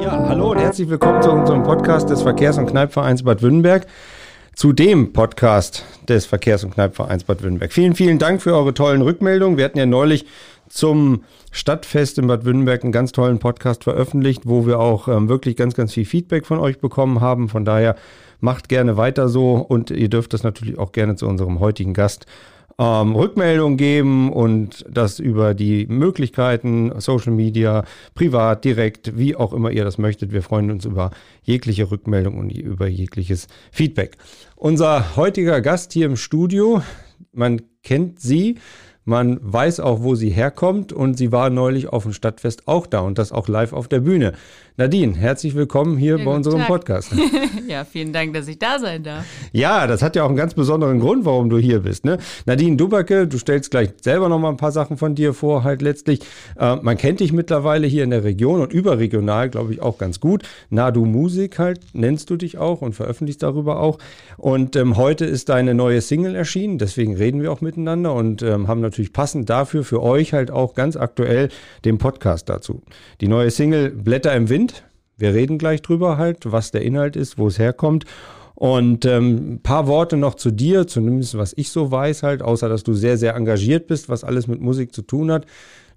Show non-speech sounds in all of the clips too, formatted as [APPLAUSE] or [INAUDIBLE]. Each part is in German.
Ja, hallo und herzlich willkommen zu unserem Podcast des Verkehrs- und Kneipvereins Bad Württemberg. Zu dem Podcast des Verkehrs- und Kneipvereins Bad Württemberg. Vielen, vielen Dank für eure tollen Rückmeldungen. Wir hatten ja neulich zum Stadtfest in Bad Württemberg einen ganz tollen Podcast veröffentlicht, wo wir auch ähm, wirklich ganz, ganz viel Feedback von euch bekommen haben. Von daher macht gerne weiter so und ihr dürft das natürlich auch gerne zu unserem heutigen Gast ähm, Rückmeldungen geben und das über die Möglichkeiten, Social Media, privat, direkt, wie auch immer ihr das möchtet. Wir freuen uns über jegliche Rückmeldung und über jegliches Feedback. Unser heutiger Gast hier im Studio, man kennt sie. Man weiß auch, wo sie herkommt und sie war neulich auf dem Stadtfest auch da und das auch live auf der Bühne. Nadine, herzlich willkommen hier Ja, bei unserem Tag. Podcast. [LAUGHS] Ja, vielen Dank, dass ich da sein darf. Ja, das hat ja auch einen ganz besonderen Grund, warum du hier bist. Ne? Nadine Dubacke, du stellst gleich selber noch mal ein paar Sachen von dir vor, halt letztlich. Äh, man kennt dich mittlerweile hier in der Region und überregional, glaube ich, auch ganz gut. Nadu Musik halt, nennst du dich auch und veröffentlichst darüber auch. Und ähm, heute ist deine neue Single erschienen, deswegen reden wir auch miteinander und ähm, haben natürlich passend dafür für euch halt auch ganz aktuell den Podcast dazu. Die neue Single Blätter im Wind. Wir reden gleich drüber halt, was der Inhalt ist, wo es herkommt. Und ähm, ein paar Worte noch zu dir, zumindest was ich so weiß halt, außer dass du sehr, sehr engagiert bist, was alles mit Musik zu tun hat.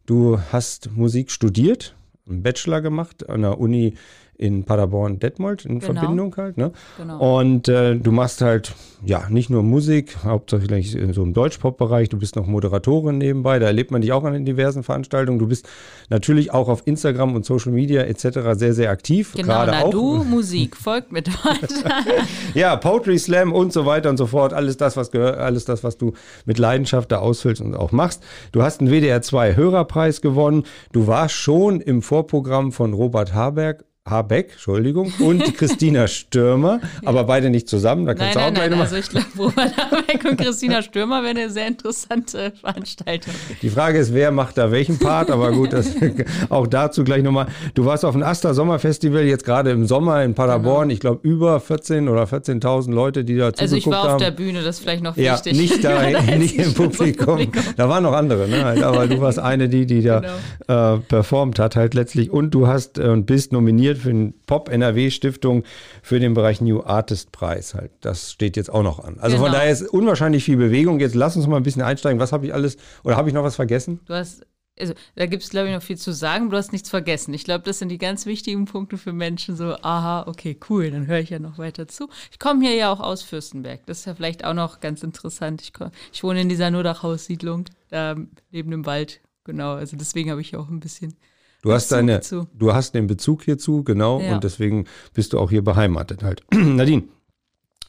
Du hast Musik studiert, einen Bachelor gemacht an der Uni in Paderborn-Detmold in Genau. Verbindung halt. Ne? Genau. Und äh, du machst halt, ja, nicht nur Musik, hauptsächlich in so im Deutschpop-Bereich. Du bist noch Moderatorin nebenbei, da erlebt man dich auch an den diversen Veranstaltungen. Du bist natürlich auch auf Instagram und Social Media etc. sehr, sehr aktiv. Genau, Gerade na auch. du, Musik, folgt mit weiter. [LAUGHS] Ja, Poetry Slam und so weiter und so fort. Alles das, was gehört, alles das, was du mit Leidenschaft da ausfüllst und auch machst. Du hast einen WDR 2 Hörerpreis gewonnen. Du warst schon im Vorprogramm von Robert Haberg. Habeck, Entschuldigung, und [LAUGHS] Christina Stürmer, aber beide nicht zusammen. Da Nein, kannst du auch nein, gleich nein, also ich glaube, Robert Habeck und Christina Stürmer wäre eine sehr interessante Veranstaltung. Die Frage ist, wer macht da welchen Part, aber gut, das, [LAUGHS] auch dazu gleich nochmal. Du warst auf dem Asta Sommerfestival jetzt gerade im Sommer in Paderborn. Ich glaube, über 14 oder 14.000 Leute, die da Genau. Also ich zugeguckt war haben. auf der Bühne, das ist vielleicht noch Ja, wichtig. nicht da, [LAUGHS] nicht im das Publikum. Da waren noch andere, ne? Halt, Aber du warst eine, die, die da Genau. äh, performt hat, halt letztlich. Und du hast äh, und bist nominiert für den Pop NRW Stiftung für den Bereich New Artist Preis halt. Das steht jetzt auch noch an. Also von Genau. daher ist unwahrscheinlich viel Bewegung. Jetzt lass uns mal ein bisschen einsteigen. Was habe ich alles, oder habe ich noch was vergessen? Du hast, also da gibt es, glaube ich, noch viel zu sagen, du hast nichts vergessen. Ich glaube, das sind die ganz wichtigen Punkte für Menschen, so, aha, okay, cool, dann höre ich ja noch weiter zu. Ich komme hier ja auch aus Fürstenberg. Das ist ja vielleicht auch noch ganz interessant. Ich, komm, ich wohne in dieser Nurdachhaussiedlung, da neben dem Wald. Genau, also deswegen habe ich auch ein bisschen. Du hast Bezug deine, zu. du hast den Bezug hierzu, genau, Ja. und deswegen bist du auch hier beheimatet halt. [CLEARS THROAT] Nadine,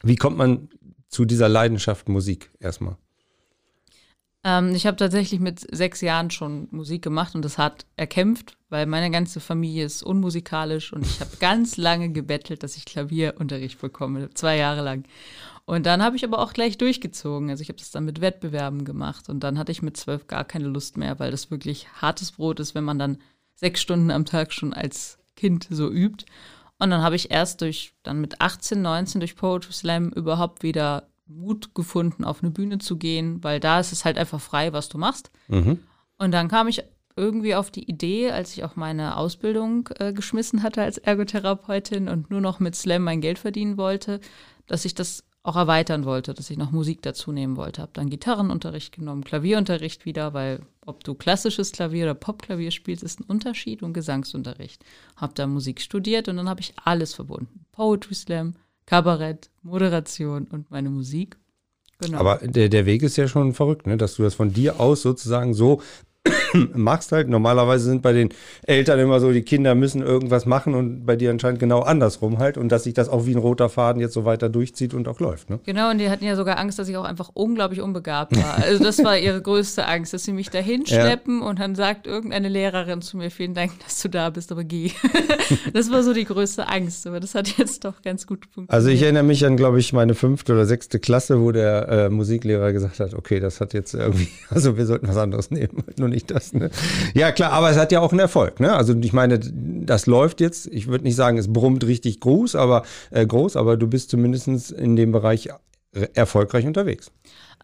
wie kommt man zu dieser Leidenschaft Musik erstmal? Ähm, ich habe tatsächlich mit sechs Jahren schon Musik gemacht und das hat erkämpft, weil meine ganze Familie ist unmusikalisch und ich habe ganz lange gebettelt, dass ich Klavierunterricht bekomme, zwei Jahre lang. Und dann habe ich aber auch gleich durchgezogen. Also ich habe das dann mit Wettbewerben gemacht und dann hatte ich mit zwölf gar keine Lust mehr, weil das wirklich hartes Brot ist, wenn man dann sechs Stunden am Tag schon als Kind so übt. Und dann habe ich erst durch, dann mit 18, 19 durch Poetry Slam überhaupt wieder Mut gefunden, auf eine Bühne zu gehen, weil da ist es halt einfach frei, was du machst. Mhm. Und dann kam ich irgendwie auf die Idee, als ich auch meine Ausbildung äh, geschmissen hatte als Ergotherapeutin und nur noch mit Slam mein Geld verdienen wollte, dass ich das auch erweitern wollte, dass ich noch Musik dazu nehmen wollte. Habe dann Gitarrenunterricht genommen, Klavierunterricht wieder, weil ob du klassisches Klavier oder Popklavier spielst, ist ein Unterschied und Gesangsunterricht. Habe da Musik studiert und dann habe ich alles verbunden. Poetry Slam, Kabarett, Moderation und meine Musik. Genau. Aber der, der Weg ist ja schon verrückt, ne? dass du das von dir aus sozusagen so [COUGHS] machst halt. Normalerweise sind bei den Eltern immer so, die Kinder müssen irgendwas machen und bei dir anscheinend genau andersrum halt und dass sich das auch wie ein roter Faden jetzt so weiter durchzieht und auch läuft. Ne? Genau, und die hatten ja sogar Angst, dass ich auch einfach unglaublich unbegabt war. Also das war ihre größte Angst, dass sie mich da hinschleppen [LAUGHS] und dann sagt irgendeine Lehrerin zu mir, vielen Dank, dass du da bist, aber geh. [LAUGHS] das war so die größte Angst, aber das hat jetzt doch ganz gut funktioniert. Also ich erinnere mich an, glaube ich, meine fünfte oder sechste Klasse, wo der äh, Musiklehrer gesagt hat, okay, das hat jetzt irgendwie, [LAUGHS] also wir sollten was anderes nehmen, nur nicht das. Ne? Ja klar, aber es hat ja auch einen Erfolg. Ne? Also ich meine, das läuft jetzt. Ich würde nicht sagen, es brummt richtig groß, aber äh, groß, aber du bist zumindest in dem Bereich re- erfolgreich unterwegs.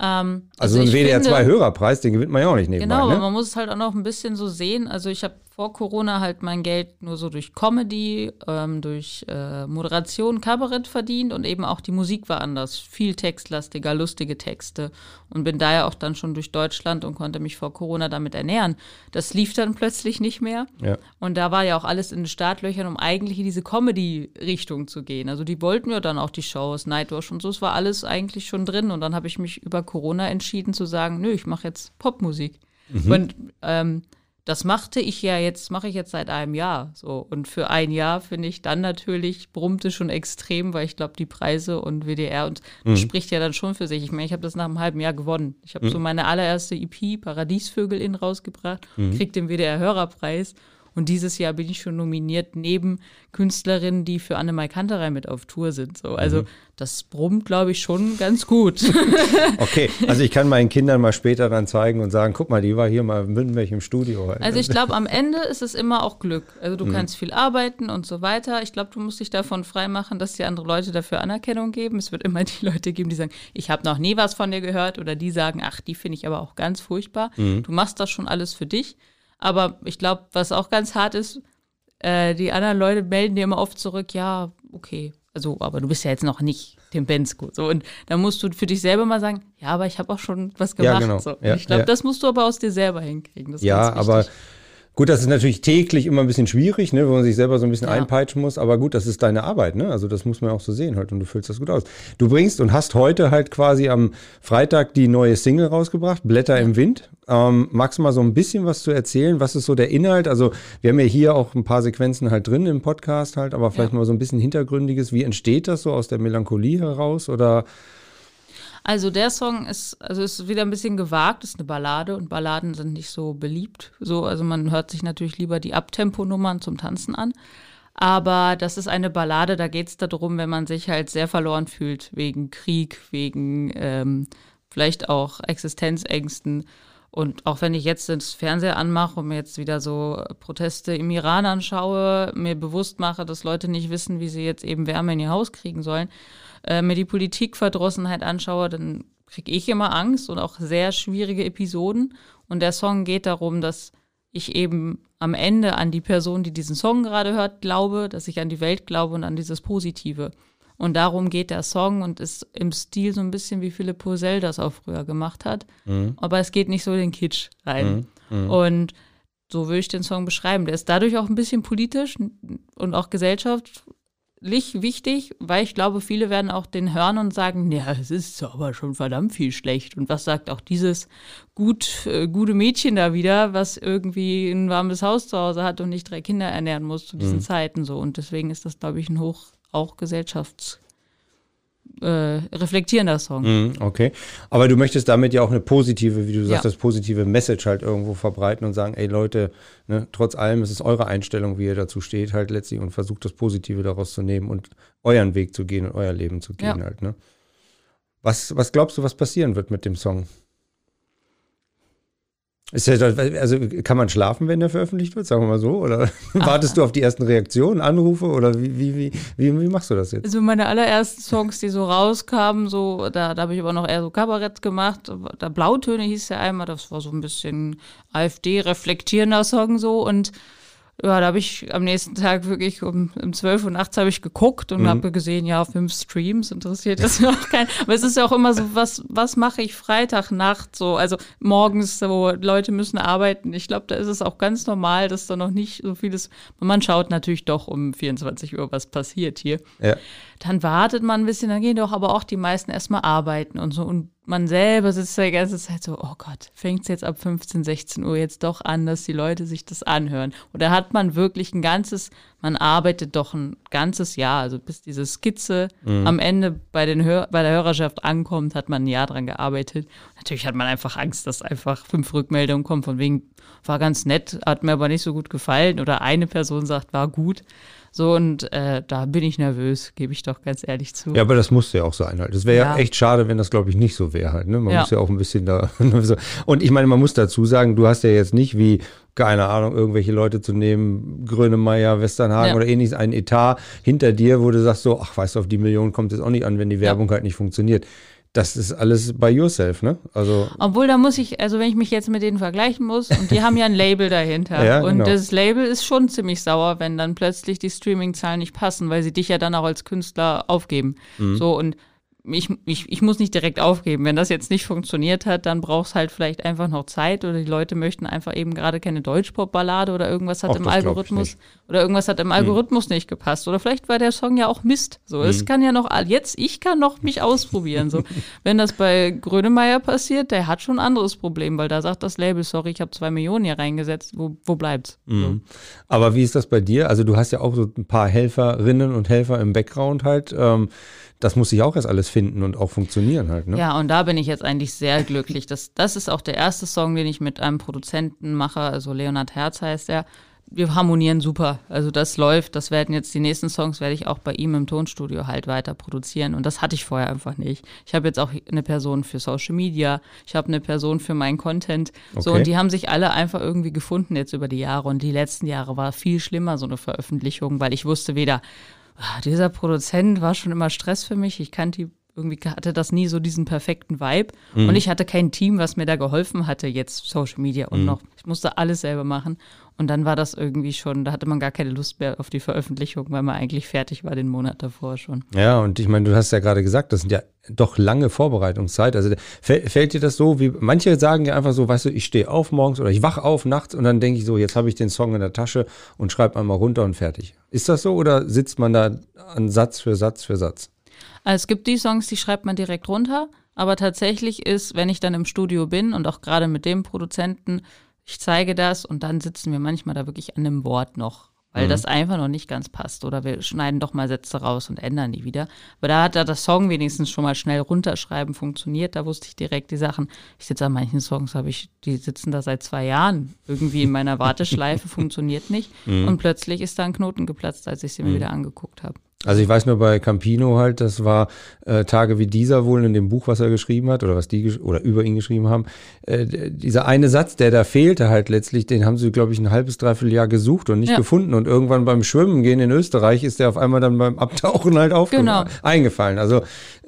Ähm, also, also ein WDR2-Hörerpreis, den gewinnt man ja auch nicht nebenbei. Genau, ne? aber man muss es halt auch noch ein bisschen so sehen. Also ich habe vor Corona halt mein Geld nur so durch Comedy, ähm, durch äh, Moderation, Kabarett verdient und eben auch die Musik war anders. Viel textlastiger, lustige Texte. Und bin daher auch dann schon durch Deutschland und konnte mich vor Corona damit ernähren. Das lief dann plötzlich nicht mehr. Ja. Und da war ja auch alles in den Startlöchern, um eigentlich in diese Comedy-Richtung zu gehen. Also die wollten ja dann auch die Shows, Nightwash und so. Es war alles eigentlich schon drin. Und dann habe ich mich über Corona entschieden zu sagen, nö, ich mache jetzt Popmusik. Mhm. Und ähm, das machte ich ja jetzt, mache ich jetzt seit einem Jahr. So. Und für ein Jahr finde ich dann natürlich, brummte schon extrem, weil ich glaube, die Preise und WDR und mhm. spricht ja dann schon für sich. Ich meine, ich habe das nach einem halben Jahr gewonnen. Ich habe mhm. so meine allererste EP, Paradiesvögel, in rausgebracht, mhm. krieg den WDR-Hörerpreis und dieses Jahr bin ich schon nominiert neben Künstlerinnen, die für Anne Kanterei mit auf Tour sind. So, also mhm. das brummt, glaube ich, schon ganz gut. [LAUGHS] okay, also ich kann meinen Kindern mal später dann zeigen und sagen, guck mal, die war hier mal in Mündenberg im Studio. Also ich glaube, am [LAUGHS] Ende ist es immer auch Glück. Also du mhm. kannst viel arbeiten und so weiter. Ich glaube, du musst dich davon freimachen, dass dir andere Leute dafür Anerkennung geben. Es wird immer [LAUGHS] die Leute geben, die sagen, ich habe noch nie was von dir gehört oder die sagen, ach, die finde ich aber auch ganz furchtbar. Mhm. Du machst das schon alles für dich. Aber ich glaube, was auch ganz hart ist, äh, die anderen Leute melden dir immer oft zurück, ja, okay, also, aber du bist ja jetzt noch nicht Tim Bensko. So, und da musst du für dich selber mal sagen, ja, aber ich habe auch schon was gemacht. Ja, genau. so. ja, ich glaube, ja. das musst du aber aus dir selber hinkriegen. ja, aber Gut, das ist natürlich täglich immer ein bisschen schwierig, ne, wo man sich selber so ein bisschen ja. einpeitschen muss, aber gut, das ist deine Arbeit, ne? Also das muss man auch so sehen halt und du füllst das gut aus. Du bringst und hast heute halt quasi am Freitag die neue Single rausgebracht, Blätter ja. im Wind. Ähm, magst du mal so ein bisschen was zu erzählen? Was ist so der Inhalt? Also wir haben ja hier auch ein paar Sequenzen halt drin im Podcast halt, aber vielleicht ja. mal so ein bisschen hintergründiges. Wie entsteht das so aus der Melancholie heraus oder also der Song ist, also ist wieder ein bisschen gewagt, ist eine Ballade und Balladen sind nicht so beliebt. So, also man hört sich natürlich lieber die Abtempo-Nummern zum Tanzen an. Aber das ist eine Ballade, da geht es darum, wenn man sich halt sehr verloren fühlt, wegen Krieg, wegen ähm, vielleicht auch Existenzängsten. Und auch wenn ich jetzt das Fernseher anmache und mir jetzt wieder so Proteste im Iran anschaue, mir bewusst mache, dass Leute nicht wissen, wie sie jetzt eben Wärme in ihr Haus kriegen sollen, äh, mir die Politikverdrossenheit anschaue, dann kriege ich immer Angst und auch sehr schwierige Episoden. Und der Song geht darum, dass ich eben am Ende an die Person, die diesen Song gerade hört, glaube, dass ich an die Welt glaube und an dieses Positive. Und darum geht der Song und ist im Stil so ein bisschen wie Philipp Posel das auch früher gemacht hat. Mhm. Aber es geht nicht so in den Kitsch rein. Mhm. Mhm. Und so würde ich den Song beschreiben. Der ist dadurch auch ein bisschen politisch und auch Gesellschaft, wichtig, weil ich glaube, viele werden auch den hören und sagen, ja, es ist aber schon verdammt viel schlecht. Und was sagt auch dieses gut, äh, gute Mädchen da wieder, was irgendwie ein warmes Haus zu Hause hat und nicht drei Kinder ernähren muss zu diesen mhm. Zeiten so. Und deswegen ist das, glaube ich, ein hoch auch gesellschafts äh, reflektierender Song. Mm, okay. Aber du möchtest damit ja auch eine positive, wie du sagst, ja. das positive Message halt irgendwo verbreiten und sagen, ey Leute, ne, trotz allem ist es eure Einstellung, wie ihr dazu steht, halt letztlich und versucht das Positive daraus zu nehmen und euren Weg zu gehen und euer Leben zu gehen ja. halt, ne? Was, was glaubst du, was passieren wird mit dem Song? Ist ja, also kann man schlafen, wenn der veröffentlicht wird, sagen wir mal so? Oder Ach. [LAUGHS] wartest du auf die ersten Reaktionen, Anrufe oder wie, wie, wie, wie, wie machst du das jetzt? Also meine allerersten Songs, die so rauskamen, so, da, da habe ich aber noch eher so Kabarett gemacht. Da Blautöne hieß ja einmal, das war so ein bisschen AfD-reflektierender Song so und ja, da habe ich am nächsten Tag wirklich um, um 12 Uhr nachts habe ich geguckt und mhm. habe gesehen, ja, fünf Streams, interessiert das [LAUGHS] noch kein. Aber es ist ja auch immer so, was, was mache ich Freitagnacht so, also morgens, so Leute müssen arbeiten. Ich glaube, da ist es auch ganz normal, dass da noch nicht so vieles, man schaut natürlich doch um 24 Uhr, was passiert hier. Ja. Dann wartet man ein bisschen, dann gehen doch aber auch die meisten erstmal arbeiten und so und man selber sitzt da die ganze Zeit so, oh Gott, fängt es jetzt ab 15, 16 Uhr jetzt doch an, dass die Leute sich das anhören? Oder hat man wirklich ein ganzes, man arbeitet doch ein ganzes Jahr, also bis diese Skizze mhm. am Ende bei, den Hör, bei der Hörerschaft ankommt, hat man ein Jahr dran gearbeitet. Natürlich hat man einfach Angst, dass einfach fünf Rückmeldungen kommen, von wegen, war ganz nett, hat mir aber nicht so gut gefallen. Oder eine Person sagt, war gut. So, und äh, da bin ich nervös, gebe ich doch ganz ehrlich zu. Ja, aber das muss ja auch sein halt. Das wäre ja. ja. echt schade, wenn das, glaube ich, nicht so wäre halt. Ne? Man ja. muss ja auch ein bisschen da. [LAUGHS] und ich meine, man muss dazu sagen, du hast ja jetzt nicht wie, keine Ahnung, irgendwelche Leute zu nehmen, Grönemeyer, Westernhagen ja. oder ähnliches, einen Etat hinter dir, wo du sagst so, ach, weißt du, auf die Millionen kommt es auch nicht an, wenn die Werbung halt nicht funktioniert das ist alles by yourself, ne? Also Obwohl, da muss ich, also wenn ich mich jetzt mit denen vergleichen muss, und die haben ja ein Label dahinter. [LAUGHS] Ja, und genau. das Label ist schon ziemlich sauer, wenn dann plötzlich die Streaming-Zahlen nicht passen, weil sie dich ja dann auch als Künstler aufgeben. Mhm. So, und ich, ich, ich muss nicht direkt aufgeben. Wenn das jetzt nicht funktioniert hat, dann brauchst halt vielleicht einfach noch Zeit oder die Leute möchten einfach eben gerade keine Deutschpop-Ballade oder irgendwas hat Ach, im Algorithmus nicht. oder irgendwas hat im Algorithmus nicht gepasst oder vielleicht war der Song ja auch Mist. So, es kann ja noch jetzt ich kann noch mich ausprobieren. So, [LAUGHS] wenn das bei Grönemeyer passiert, der hat schon ein anderes Problem, weil da sagt das Label, sorry, ich habe zwei Millionen hier reingesetzt, wo, wo bleibt's? So. Aber wie ist das bei dir? Also du hast ja auch so ein paar Helferinnen und Helfer im Background halt. Ähm, das muss sich auch erst alles finden und auch funktionieren halt, ne? Ja, und da bin ich jetzt eigentlich sehr glücklich. Das, das ist auch der erste Song, den ich mit einem Produzenten mache, also Leonhard Herz heißt er. Wir harmonieren super. Also das läuft. Das werden jetzt die nächsten Songs werde ich auch bei ihm im Tonstudio halt weiter produzieren. Und das hatte ich vorher einfach nicht. Ich habe jetzt auch eine Person für Social Media. Ich habe eine Person für meinen Content. So, Okay. und die haben sich alle einfach irgendwie gefunden jetzt über die Jahre. Und die letzten Jahre war viel schlimmer, so eine Veröffentlichung, weil ich wusste weder, dieser Produzent war schon immer Stress für mich. Ich kannte die irgendwie hatte das nie so diesen perfekten Vibe. Und ich hatte kein Team, was mir da geholfen hatte, jetzt Social Media und noch. Ich musste alles selber machen. Und dann war das irgendwie schon, da hatte man gar keine Lust mehr auf die Veröffentlichung, weil man eigentlich fertig war den Monat davor schon. Ja, und ich meine, du hast ja gerade gesagt, das sind ja doch lange Vorbereitungszeit. Also fällt, fällt dir das so, wie manche sagen ja einfach so, weißt du, ich stehe auf morgens oder ich wach auf nachts und dann denke ich so, jetzt habe ich den Song in der Tasche und schreibe einmal runter und fertig. Ist das so oder sitzt man da an Satz für Satz für Satz? Also es gibt die Songs, die schreibt man direkt runter, aber tatsächlich ist, wenn ich dann im Studio bin und auch gerade mit dem Produzenten, ich zeige das und dann sitzen wir manchmal da wirklich an einem Wort noch, weil das einfach noch nicht ganz passt. Oder wir schneiden doch mal Sätze raus und ändern die wieder. Aber da hat da das Song wenigstens schon mal schnell runterschreiben funktioniert. Da wusste ich direkt die Sachen. Ich sitze an manchen Songs, habe ich, die sitzen da seit zwei Jahren irgendwie in meiner Warteschleife, [LAUGHS] funktioniert nicht. Und plötzlich ist da ein Knoten geplatzt, als ich sie mir wieder angeguckt habe. Also ich weiß nur bei Campino halt, das war äh, Tage wie dieser wohl in dem Buch, was er geschrieben hat oder was die oder über ihn geschrieben haben. Äh, dieser eine Satz, der da fehlte halt letztlich, den haben sie, glaube ich, ein halbes, dreiviertel Jahr gesucht und nicht Ja. gefunden. Und irgendwann beim Schwimmen gehen in Österreich ist der auf einmal dann beim Abtauchen halt aufge Genau. eingefallen. Also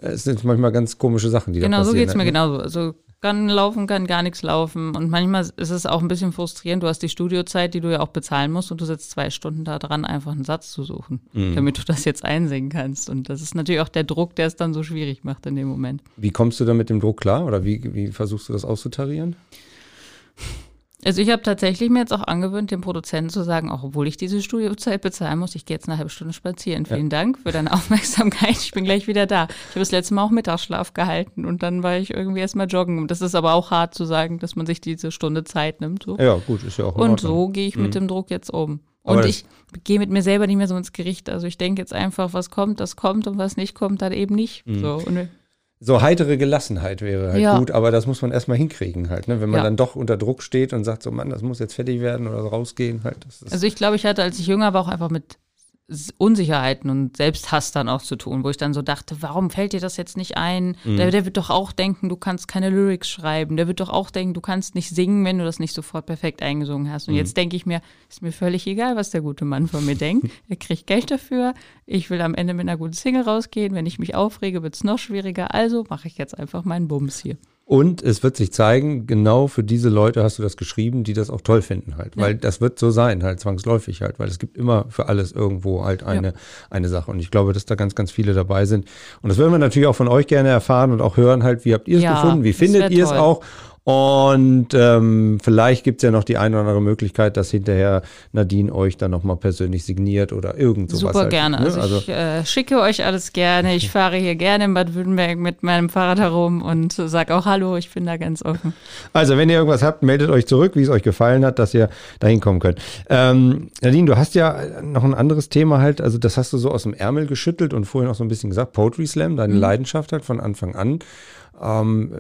äh, es sind manchmal ganz komische Sachen, die Genau, da so passieren. geht's mir halt, ne? genauso. Also kann laufen, kann gar nichts laufen. Und manchmal ist es auch ein bisschen frustrierend. Du hast die Studiozeit, die du ja auch bezahlen musst, und du sitzt zwei Stunden da dran, einfach einen Satz zu suchen, Mhm. damit du das jetzt einsingen kannst. Und das ist natürlich auch der Druck, der es dann so schwierig macht in dem Moment. Wie kommst du da mit dem Druck klar oder wie, wie versuchst du das auszutarieren? Also ich habe tatsächlich mir jetzt auch angewöhnt, dem Produzenten zu sagen, auch obwohl ich diese Studiozeit bezahlen muss, ich gehe jetzt eine halbe Stunde spazieren. Vielen Dank für deine [LAUGHS] Aufmerksamkeit. Ich bin gleich wieder da. Ich habe das letzte Mal auch Mittagsschlaf gehalten und dann war ich irgendwie erstmal joggen. Und das ist aber auch hart zu sagen, dass man sich diese Stunde Zeit nimmt. So. Ja, gut, ist ja auch Und so gehe ich mit dem Druck jetzt um. Und ich gehe mit mir selber nicht mehr so ins Gericht. Also ich denke jetzt einfach, was kommt, das kommt und was nicht kommt, dann eben nicht. Mhm. So, und So heitere Gelassenheit wäre halt Ja. gut, aber das muss man erstmal hinkriegen halt, ne? Wenn man Ja. dann doch unter Druck steht und sagt so, Mann, das muss jetzt fertig werden oder rausgehen halt. Also ich glaube, ich hatte, als ich jünger war, auch einfach mit Unsicherheiten und Selbsthass dann auch zu tun, wo ich dann so dachte, warum fällt dir das jetzt nicht ein? Mhm. Der, der wird doch auch denken, du kannst keine Lyrics schreiben. Der wird doch auch denken, du kannst nicht singen, wenn du das nicht sofort perfekt eingesungen hast. Mhm. Und jetzt denke ich mir, ist mir völlig egal, was der gute Mann von mir denkt. [LAUGHS] Er kriegt Geld dafür. Ich will am Ende mit einer guten Single rausgehen. Wenn ich mich aufrege, wird es noch schwieriger. Also mache ich jetzt einfach meinen Bums hier. Und es wird sich zeigen, genau für diese Leute hast du das geschrieben, die das auch toll finden halt. Weil das wird so sein, halt zwangsläufig halt, weil es gibt immer für alles irgendwo halt eine, eine Sache. Und ich glaube, dass da ganz, ganz viele dabei sind. Und das würden wir natürlich auch von euch gerne erfahren und auch hören halt, wie habt ihr es Ja, gefunden, wie findet ihr es auch? Und ähm, vielleicht gibt's ja noch die eine oder andere Möglichkeit, dass hinterher Nadine euch dann nochmal persönlich signiert oder irgend sowas. Super halt, gerne. ne? Also, ich äh, schicke euch alles gerne. Ich [LAUGHS] fahre hier gerne in Bad Württemberg mit meinem Fahrrad herum und sage auch Hallo, ich bin da ganz offen. Also, wenn ihr irgendwas habt, meldet euch zurück, wie es euch gefallen hat, dass ihr da hinkommen könnt. Ähm, Nadine, du hast ja noch ein anderes Thema halt, also das hast du so aus dem Ärmel geschüttelt und vorhin auch so ein bisschen gesagt, Poetry Slam, Mhm. deine Leidenschaft halt von Anfang an. Ähm,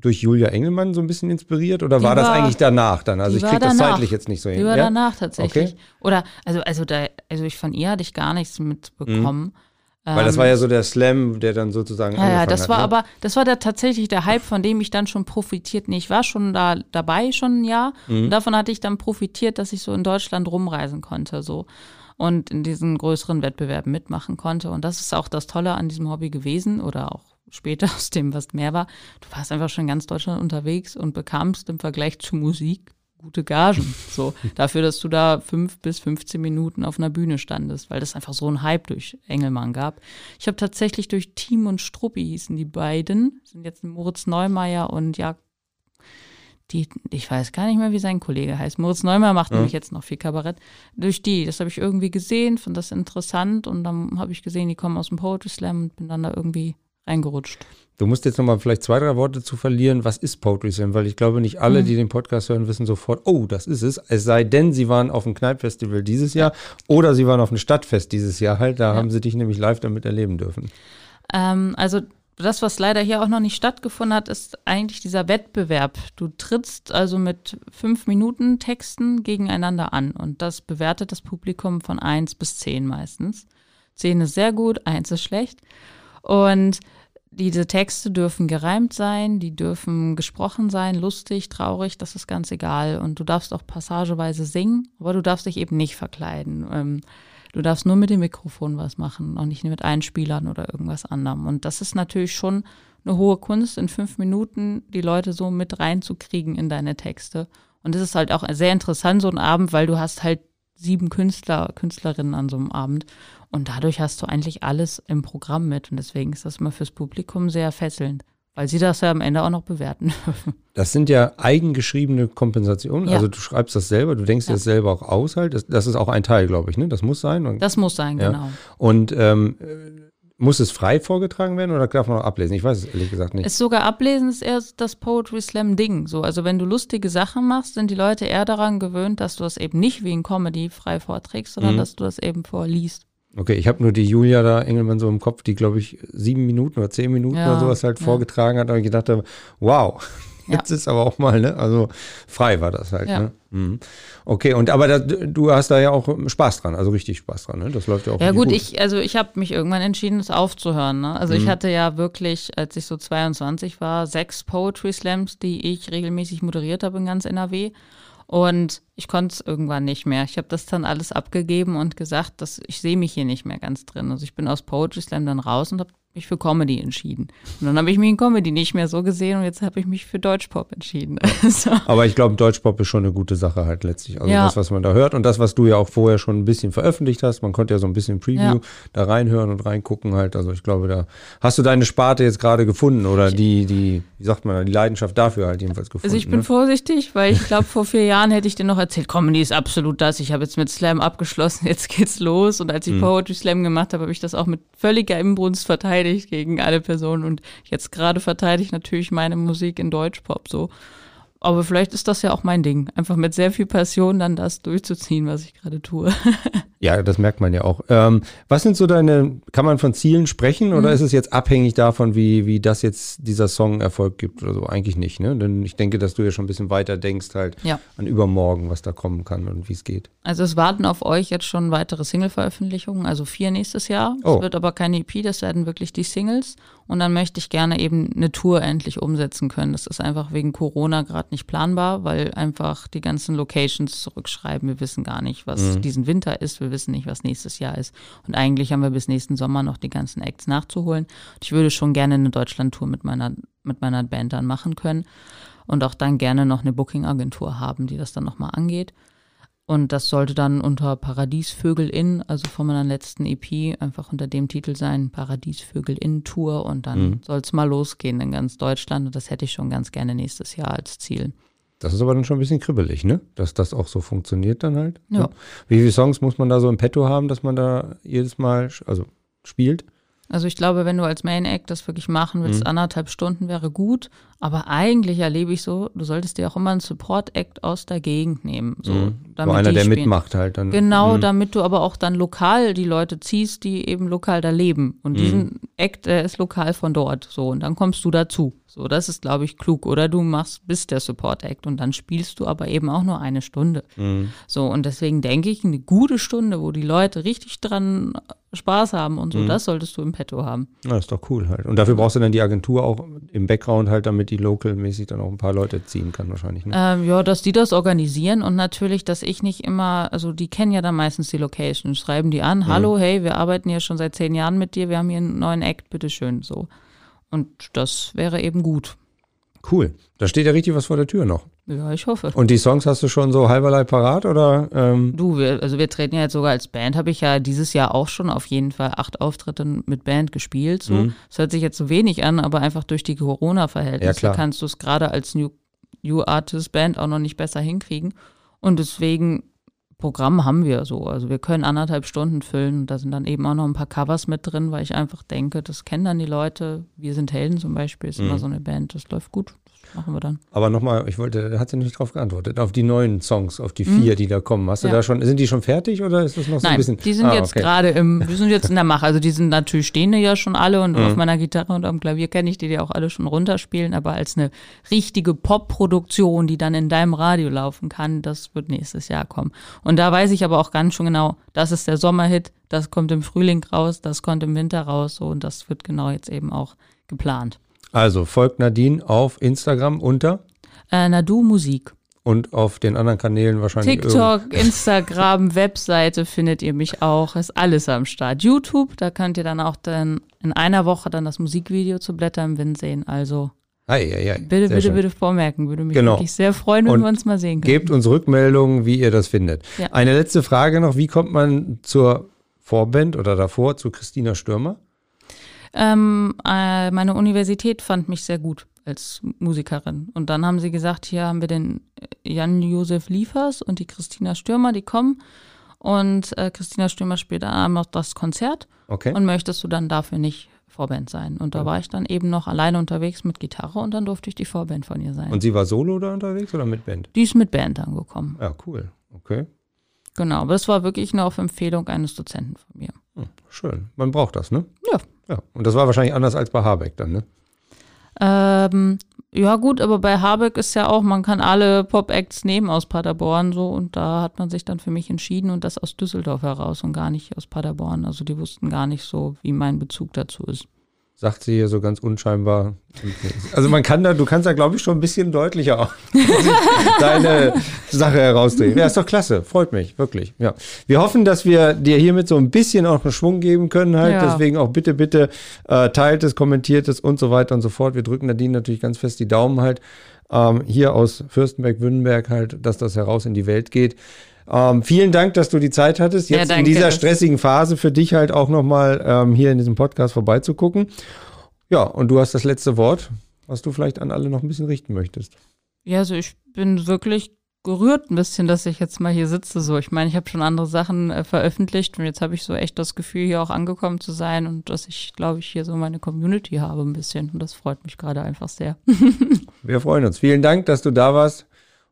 durch Julia Engelmann so ein bisschen inspiriert oder Die war, das war- eigentlich danach dann? Also ich war kriege das zeitlich jetzt nicht so hin. Die war ja? danach tatsächlich. Okay. Oder, also, also, da, also ich von ihr hatte ich gar nichts mitbekommen. Weil das war ja so der Slam, der dann sozusagen Ähm, Ja, ja, das hat, war ne? aber, das war da tatsächlich der Hype, von dem ich dann schon profitiert. Nee, ich war schon da dabei, schon ein Jahr. Mhm. Und davon hatte ich dann profitiert, dass ich so in Deutschland rumreisen konnte, so. Und in diesen größeren Wettbewerben mitmachen konnte. Und das ist auch das Tolle an diesem Hobby gewesen oder auch später [LAUGHS] aus dem, was mehr war. Du warst einfach schon in ganz Deutschland unterwegs und bekamst im Vergleich zu Musik gute Gagen. [LAUGHS] So, dafür, dass du da fünf bis 15 Minuten auf einer Bühne standest, weil das einfach so ein Hype durch Engelmann gab. Ich habe tatsächlich durch Team und Struppi hießen die beiden, sind jetzt Moritz Neumeier und ja, die, ich weiß gar nicht mehr, wie sein Kollege heißt. Moritz Neumeier macht ja. nämlich jetzt noch viel Kabarett. Durch die, das habe ich irgendwie gesehen, fand das interessant und dann habe ich gesehen, die kommen aus dem Poetry Slam und bin dann da irgendwie reingerutscht. Du musst jetzt nochmal vielleicht zwei, drei Worte zu verlieren. Was ist Poetry Slam? Weil ich glaube, nicht alle, mhm. die den Podcast hören, wissen sofort, oh, das ist es. Es sei denn, sie waren auf dem Kneippfestival dieses Jahr oder sie waren auf dem Stadtfest dieses Jahr halt. Da ja. haben sie dich nämlich live damit erleben dürfen. Ähm, also das, was leider hier auch noch nicht stattgefunden hat, ist eigentlich dieser Wettbewerb. Du trittst also mit fünf Minuten Texten gegeneinander an und das bewertet das Publikum von eins bis zehn meistens. Zehn ist sehr gut, eins ist schlecht. Und diese Texte dürfen gereimt sein, die dürfen gesprochen sein, lustig, traurig, das ist ganz egal. Und du darfst auch passageweise singen, aber du darfst dich eben nicht verkleiden. Ähm, du darfst nur mit dem Mikrofon was machen und nicht mit Einspielern oder irgendwas anderem. Und das ist natürlich schon eine hohe Kunst, in fünf Minuten die Leute so mit reinzukriegen in deine Texte. Und das ist halt auch sehr interessant, so ein Abend, weil du hast halt sieben Künstler, Künstlerinnen an so einem Abend. Und dadurch hast du eigentlich alles im Programm mit. Und deswegen ist das immer fürs Publikum sehr fesselnd, weil sie das ja am Ende auch noch bewerten dürfen. [LAUGHS] Das sind ja eigengeschriebene Kompensationen. Ja. Also du schreibst das selber, du denkst ja. dir das selber auch aus halt. Das, das, ist auch ein Teil, glaube ich, ne? Das muss sein. Das muss sein, ja. genau. Und ähm, muss es frei vorgetragen werden oder darf man auch ablesen? Ich weiß es ehrlich gesagt nicht. Es sogar ablesen ist eher das Poetry Slam Ding. So, also wenn du lustige Sachen machst, sind die Leute eher daran gewöhnt, dass du das eben nicht wie in Comedy frei vorträgst, sondern mhm. dass du das eben vorliest. Okay, ich habe nur die Julia da, Engelmann, so im Kopf, die, glaube ich, sieben Minuten oder zehn Minuten ja, oder sowas halt ja. vorgetragen hat. Und ich gedacht habe, wow, [LAUGHS] jetzt ja. ist aber auch mal, ne? Also frei war das halt, ne? Mhm. Okay, und aber da, du hast da ja auch Spaß dran, also richtig Spaß dran, ne? Das läuft ja auch. Ja, gut, gut, ich, also ich habe mich irgendwann entschieden, es aufzuhören. Ne? Also mhm. ich hatte ja wirklich, als ich so 22 war, sechs Poetry Slams, die ich regelmäßig moderiert habe in ganz NRW. Und ich konnte es irgendwann nicht mehr. Ich habe das dann alles abgegeben und gesagt, dass ich sehe mich hier nicht mehr ganz drin. Also ich bin aus Poetry Slam dann raus und habe mich für Comedy entschieden. Und dann habe ich mich in Comedy nicht mehr so gesehen und jetzt habe ich mich für Deutschpop entschieden. [LAUGHS] so. Aber ich glaube, Deutschpop ist schon eine gute Sache halt letztlich. Also ja. das, was man da hört und das, was du ja auch vorher schon ein bisschen veröffentlicht hast. Man konnte ja so ein bisschen Preview ja. da reinhören und reingucken halt. Also ich glaube, da hast du deine Sparte jetzt gerade gefunden oder die, die, wie sagt man, die Leidenschaft dafür halt jedenfalls gefunden. Also ich bin ne? vorsichtig, weil ich glaube, [LAUGHS] vor vier Jahren hätte ich dir noch erzählt, Comedy ist absolut das. Ich habe jetzt mit Slam abgeschlossen, [LAUGHS] jetzt geht's los. Und als ich hm. Poetry Slam gemacht habe, habe ich das auch mit völliger Imbrunst verteidigt gegen alle Person und jetzt gerade verteidige ich natürlich meine Musik in Deutschpop so. Aber vielleicht ist das ja auch mein Ding, einfach mit sehr viel Passion dann das durchzuziehen, was ich gerade tue. [LAUGHS] ja, das merkt man ja auch. Ähm, was sind so deine, kann man von Zielen sprechen oder mhm. ist es jetzt abhängig davon, wie, wie das jetzt dieser Song Erfolg gibt oder so? Eigentlich nicht, ne? Denn ich denke, dass du ja schon ein bisschen weiter denkst halt ja. an übermorgen, was da kommen kann und wie es geht. Also es warten auf euch jetzt schon weitere Single-Veröffentlichungen, also vier nächstes Jahr. Oh. Es wird aber keine EP, das werden wirklich die Singles. Und dann möchte ich gerne eben eine Tour endlich umsetzen können. Das ist einfach wegen Corona gerade nicht planbar, weil einfach die ganzen Locations zurückschreiben. Wir wissen gar nicht, was mhm. diesen Winter ist. Wir wissen nicht, was nächstes Jahr ist. Und eigentlich haben wir bis nächsten Sommer noch die ganzen Acts nachzuholen. Ich würde schon gerne eine Deutschland-Tour mit meiner, mit meiner Band dann machen können. Und auch dann gerne noch eine Booking-Agentur haben, die das dann nochmal angeht. Und das sollte dann unter Paradiesvögel in, also von meiner letzten EP, einfach unter dem Titel sein, Paradiesvögel in Tour. Und dann mhm. soll es mal losgehen in ganz Deutschland. Und das hätte ich schon ganz gerne nächstes Jahr als Ziel. Das ist aber dann schon ein bisschen kribbelig, ne? Dass das auch so funktioniert dann halt. Ja. Wie viele Songs muss man da so im Petto haben, dass man da jedes Mal, also spielt? Also ich glaube, wenn du als Main Act das wirklich machen willst, mhm. anderthalb Stunden wäre gut. Aber eigentlich erlebe ich so, du solltest dir auch immer einen Support-Act aus der Gegend nehmen. So, mhm. damit so einer, der spielen. mitmacht halt dann. Genau, mhm. damit du aber auch dann lokal die Leute ziehst, die eben lokal da leben. Und mhm. diesen Act, der ist lokal von dort. So, und dann kommst du dazu. So, das ist, glaube ich, klug. Oder du machst, bist der Support-Act und dann spielst du aber eben auch nur eine Stunde. Mhm. So, und deswegen denke ich, eine gute Stunde, wo die Leute richtig dran Spaß haben und so, mhm. das solltest du im Petto haben. Ja, ist doch cool halt. Und dafür brauchst du dann die Agentur auch im Background halt, damit die local-mäßig dann auch ein paar Leute ziehen kann wahrscheinlich. Ne? Ähm, ja, dass die das organisieren und natürlich, dass ich nicht immer, also die kennen ja dann meistens die Location, schreiben die an, mhm. hallo, hey, wir arbeiten ja schon seit zehn Jahren mit dir, wir haben hier einen neuen Act, bitteschön, so. Und das wäre eben gut. Cool. Da steht ja richtig was vor der Tür noch. Ja, ich hoffe. Und die Songs hast du schon so halberlei parat oder? Ähm? Du, wir, also wir treten ja jetzt sogar als Band, habe ich ja dieses Jahr auch schon auf jeden Fall acht Auftritte mit Band gespielt. So. Mhm. Das hört sich jetzt so wenig an, aber einfach durch die Corona-Verhältnisse ja, kannst du es gerade als New, New Artist Band auch noch nicht besser hinkriegen. Und deswegen Programm haben wir so. Also wir können anderthalb Stunden füllen. Da sind dann eben auch noch ein paar Covers mit drin, weil ich einfach denke, das kennen dann die Leute. Wir sind Helden zum Beispiel, ist mhm. immer so eine Band, das läuft gut machen wir dann. Aber nochmal, ich wollte, da hat sie nicht drauf geantwortet, auf die neuen Songs, auf die vier, mhm. die da kommen. Hast du ja. da schon, sind die schon fertig oder ist das noch so Nein, ein bisschen? Die sind ah, jetzt okay. gerade im, [LAUGHS] wir sind jetzt in der Mache. Also die sind natürlich stehen ja schon alle und mhm. auf meiner Gitarre und am Klavier kenne ich die, die auch alle schon runterspielen, aber als eine richtige Pop-Produktion, die dann in deinem Radio laufen kann, das wird nächstes Jahr kommen. Und da weiß ich aber auch ganz schon genau, das ist der Sommerhit, das kommt im Frühling raus, das kommt im Winter raus, so und das wird genau jetzt eben auch geplant. Also folgt Nadine auf Instagram unter äh, Nadu Musik. Und auf den anderen Kanälen wahrscheinlich. TikTok, [LAUGHS] Instagram, Webseite findet ihr mich auch. Ist alles am Start. YouTube, da könnt ihr dann auch dann in einer Woche dann das Musikvideo zu Blätter im Wind sehen. Also Ei, ei, ei. Bitte, bitte, schön. bitte vormerken. Würde mich genau. wirklich sehr freuen, wenn Und wir uns mal sehen können. Gebt uns Rückmeldungen, wie ihr das findet. Ja. Eine letzte Frage noch. Wie kommt man zur Vorband oder davor zu Christina Stürmer? Ähm, äh, meine Universität fand mich sehr gut als Musikerin. Und dann haben sie gesagt, hier haben wir den Jan-Josef Liefers und die Christina Stürmer, die kommen. Und äh, Christina Stürmer spielt dann noch das Konzert. Okay. Und möchtest du dann dafür nicht Vorband sein? Und da okay. war ich dann eben noch alleine unterwegs mit Gitarre und dann durfte ich die Vorband von ihr sein. Und sie war solo da unterwegs oder mit Band? Die ist mit Band angekommen. Ja, cool. Okay. Genau, aber das war wirklich nur auf Empfehlung eines Dozenten von mir. Hm, schön. Man braucht das, ne? Ja. Ja, und das war wahrscheinlich anders als bei Habeck dann, ne? Ähm, ja, gut, aber bei Habeck ist ja auch, man kann alle Pop-Acts nehmen aus Paderborn so und da hat man sich dann für mich entschieden und das aus Düsseldorf heraus und gar nicht aus Paderborn. Also die wussten gar nicht so, wie mein Bezug dazu ist sagt sie hier so ganz unscheinbar. Also man kann da, du kannst da glaube ich schon ein bisschen deutlicher auch [LAUGHS] deine Sache herausdrehen. Ja, ist doch klasse, freut mich, wirklich. Ja. Wir hoffen, dass wir dir hiermit so ein bisschen auch einen Schwung geben können halt. Ja. Deswegen auch bitte, bitte äh, teilt es, kommentiert es und so weiter und so fort. Wir drücken Nadine natürlich ganz fest die Daumen halt. Ähm, hier aus Fürstenberg-Württemberg halt, dass das heraus in die Welt geht. Ähm, vielen Dank, dass du die Zeit hattest, jetzt ja, in dieser stressigen Phase für dich halt auch nochmal ähm, hier in diesem Podcast vorbeizugucken. Ja, und du hast das letzte Wort, was du vielleicht an alle noch ein bisschen richten möchtest. Ja, also ich bin wirklich gerührt ein bisschen, dass ich jetzt mal hier sitze. So, ich meine, ich habe schon andere Sachen äh, veröffentlicht und jetzt habe ich so echt das Gefühl, hier auch angekommen zu sein und dass ich, glaube ich, hier so meine Community habe ein bisschen. Und das freut mich gerade einfach sehr. [LAUGHS] wir freuen uns. Vielen Dank, dass du da warst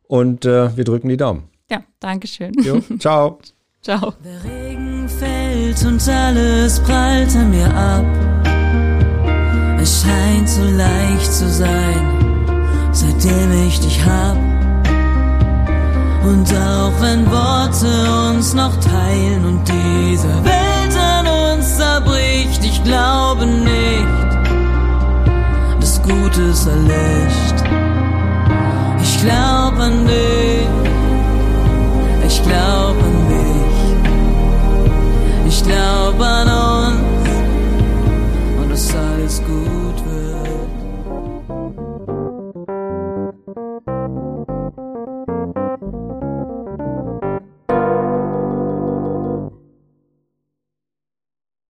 und äh, wir drücken die Daumen. Ja, danke schön. Jo, ciao. [LAUGHS] ciao. Der Regen fällt und alles prallt an mir ab. Es scheint so leicht zu sein, seitdem ich dich hab. Und auch wenn Worte uns noch teilen und diese Welt an uns zerbricht, ich glaube nicht, dass Gutes erlischt. Ich glaube an dich ich glaube mich, ich glaube an uns